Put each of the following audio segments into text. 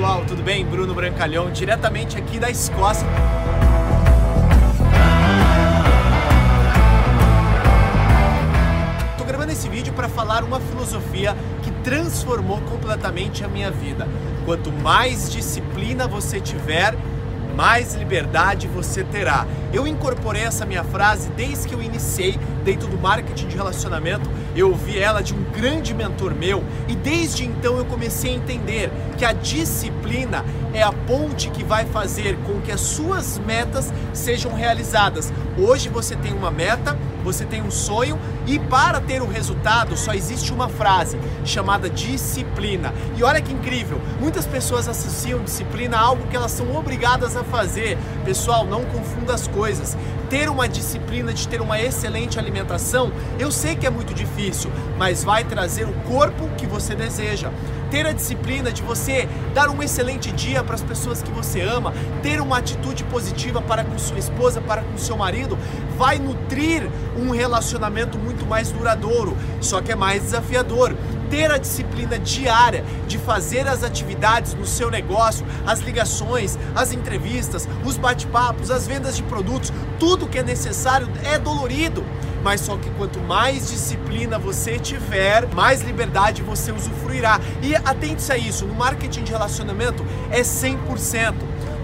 pessoal, tudo bem? Bruno Brancalhão, diretamente aqui da Escócia. Tô gravando esse vídeo para falar uma filosofia que transformou completamente a minha vida. Quanto mais disciplina você tiver, mais liberdade você terá. Eu incorporei essa minha frase desde que eu iniciei dentro do marketing de relacionamento. Eu ouvi ela de um grande mentor meu e desde então eu comecei a entender que a disciplina é a ponte que vai fazer com que as suas metas sejam realizadas. Hoje você tem uma meta, você tem um sonho e para ter o resultado só existe uma frase chamada disciplina. E olha que incrível, muitas pessoas associam disciplina a algo que elas são obrigadas a fazer. Pessoal, não confunda as coisas. Ter uma disciplina de ter uma excelente alimentação, eu sei que é muito difícil, mas vai trazer o corpo que você deseja ter a disciplina de você dar um excelente dia para as pessoas que você ama, ter uma atitude positiva para com sua esposa, para com seu marido, vai nutrir um relacionamento muito mais duradouro, só que é mais desafiador ter a disciplina diária de fazer as atividades no seu negócio, as ligações, as entrevistas, os bate-papos, as vendas de produtos, tudo que é necessário é dolorido. Mas só que quanto mais disciplina você tiver, mais liberdade você usufruirá. E atente-se a isso, no marketing de relacionamento é 100%.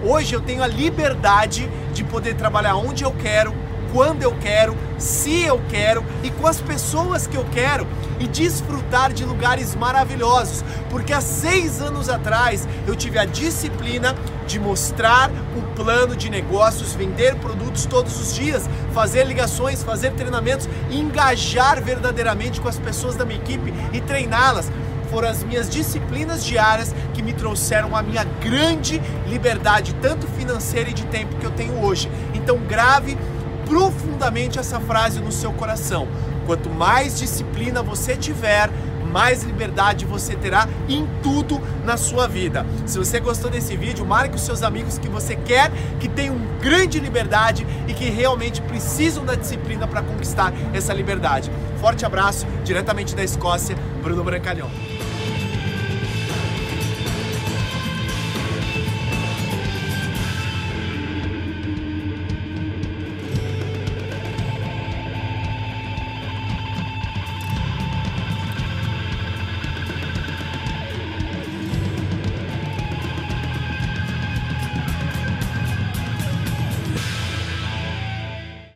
Hoje eu tenho a liberdade de poder trabalhar onde eu quero, quando eu quero, se eu quero e com as pessoas que eu quero e desfrutar de lugares maravilhosos, porque há seis anos atrás eu tive a disciplina de mostrar o plano de negócios, vender produtos todos os dias, fazer ligações, fazer treinamentos, engajar verdadeiramente com as pessoas da minha equipe e treiná-las foram as minhas disciplinas diárias que me trouxeram a minha grande liberdade, tanto financeira e de tempo que eu tenho hoje. Então grave profundamente essa frase no seu coração. Quanto mais disciplina você tiver, mais liberdade você terá em tudo na sua vida. Se você gostou desse vídeo, marque os seus amigos que você quer que tenham grande liberdade e que realmente precisam da disciplina para conquistar essa liberdade. Forte abraço, diretamente da Escócia, Bruno Brancalhão.